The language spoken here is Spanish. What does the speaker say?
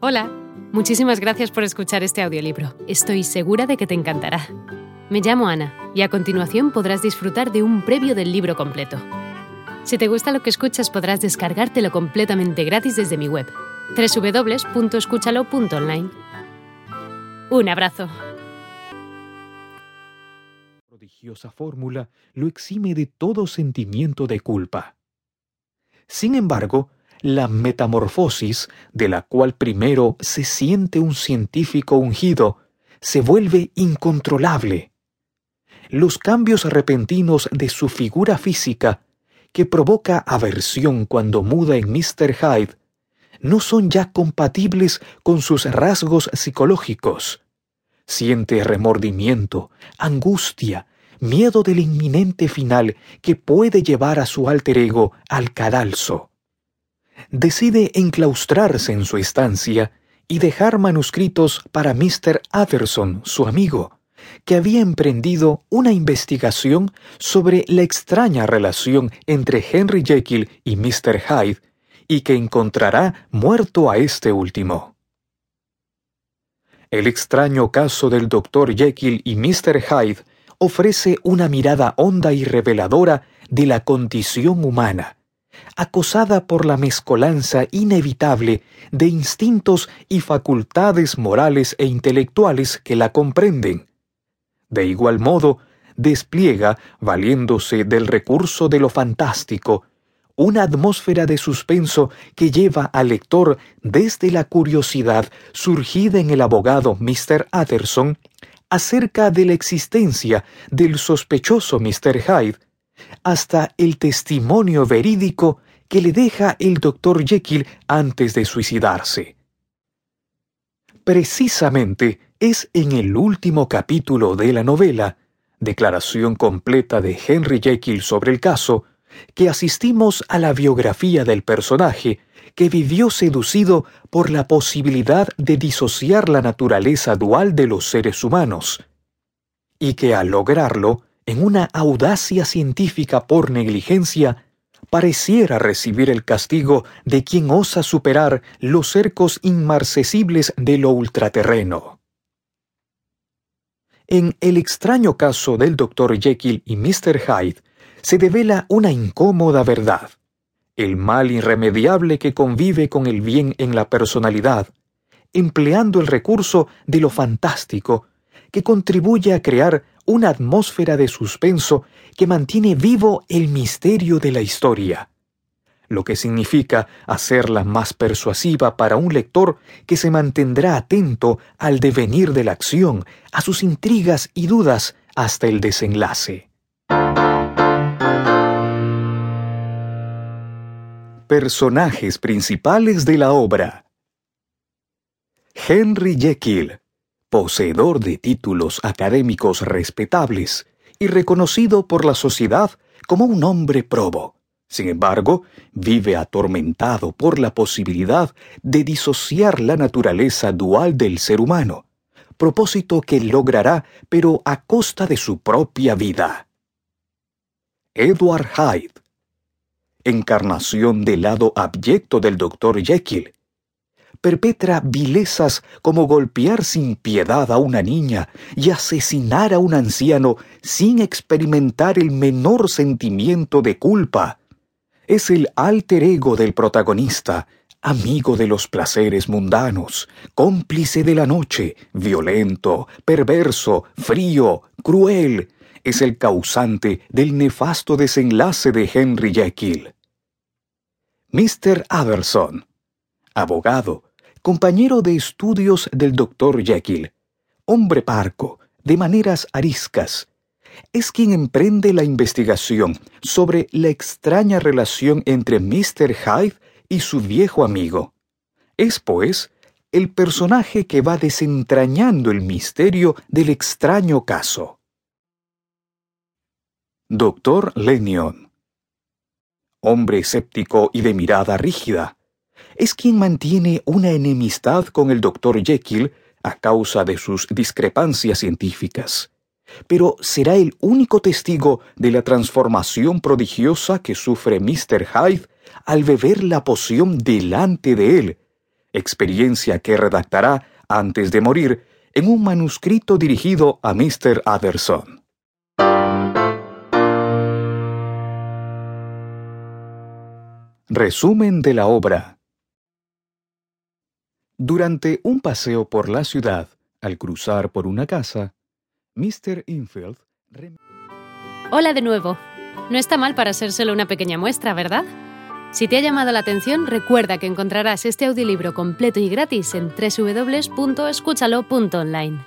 Hola, muchísimas gracias por escuchar este audiolibro. Estoy segura de que te encantará. Me llamo Ana y a continuación podrás disfrutar de un previo del libro completo. Si te gusta lo que escuchas podrás descargártelo completamente gratis desde mi web, www.escúchalo.online. Un abrazo. prodigiosa fórmula lo exime de todo sentimiento de culpa. Sin embargo, la metamorfosis, de la cual primero se siente un científico ungido, se vuelve incontrolable. Los cambios repentinos de su figura física, que provoca aversión cuando muda en Mr. Hyde, no son ya compatibles con sus rasgos psicológicos. Siente remordimiento, angustia, miedo del inminente final que puede llevar a su alter ego al cadalso decide enclaustrarse en su estancia y dejar manuscritos para Mr. Utterson, su amigo, que había emprendido una investigación sobre la extraña relación entre Henry Jekyll y Mr. Hyde y que encontrará muerto a este último. El extraño caso del Dr. Jekyll y Mr. Hyde ofrece una mirada honda y reveladora de la condición humana, acosada por la mezcolanza inevitable de instintos y facultades morales e intelectuales que la comprenden. De igual modo, despliega, valiéndose del recurso de lo fantástico, una atmósfera de suspenso que lleva al lector desde la curiosidad surgida en el abogado Mr. Utterson acerca de la existencia del sospechoso Mr. Hyde, hasta el testimonio verídico que le deja el doctor Jekyll antes de suicidarse. Precisamente es en el último capítulo de la novela, declaración completa de Henry Jekyll sobre el caso, que asistimos a la biografía del personaje que vivió seducido por la posibilidad de disociar la naturaleza dual de los seres humanos, y que al lograrlo en una audacia científica por negligencia, pareciera recibir el castigo de quien osa superar los cercos inmarcesibles de lo ultraterreno. En el extraño caso del Dr. Jekyll y Mr. Hyde se devela una incómoda verdad, el mal irremediable que convive con el bien en la personalidad, empleando el recurso de lo fantástico, que contribuye a crear una atmósfera de suspenso que mantiene vivo el misterio de la historia, lo que significa hacerla más persuasiva para un lector que se mantendrá atento al devenir de la acción, a sus intrigas y dudas hasta el desenlace. Personajes principales de la obra Henry Jekyll poseedor de títulos académicos respetables y reconocido por la sociedad como un hombre probo. Sin embargo, vive atormentado por la posibilidad de disociar la naturaleza dual del ser humano, propósito que logrará pero a costa de su propia vida. Edward Hyde, encarnación del lado abyecto del Dr. Jekyll, perpetra vilezas como golpear sin piedad a una niña y asesinar a un anciano sin experimentar el menor sentimiento de culpa. Es el alter ego del protagonista, amigo de los placeres mundanos, cómplice de la noche, violento, perverso, frío, cruel, es el causante del nefasto desenlace de Henry Jekyll. Mr. Aberson, abogado, compañero de estudios del doctor Jekyll, hombre parco, de maneras ariscas, es quien emprende la investigación sobre la extraña relación entre Mr. Hyde y su viejo amigo. Es, pues, el personaje que va desentrañando el misterio del extraño caso. Doctor Lennion Hombre escéptico y de mirada rígida, es quien mantiene una enemistad con el doctor Jekyll a causa de sus discrepancias científicas. Pero será el único testigo de la transformación prodigiosa que sufre Mr. Hyde al beber la poción delante de él, experiencia que redactará antes de morir en un manuscrito dirigido a Mr. Aderson. Resumen de la obra. Durante un paseo por la ciudad, al cruzar por una casa, Mr. Infield... Hola de nuevo. No está mal para ser solo una pequeña muestra, ¿verdad? Si te ha llamado la atención, recuerda que encontrarás este audiolibro completo y gratis en www.escúchalo.online.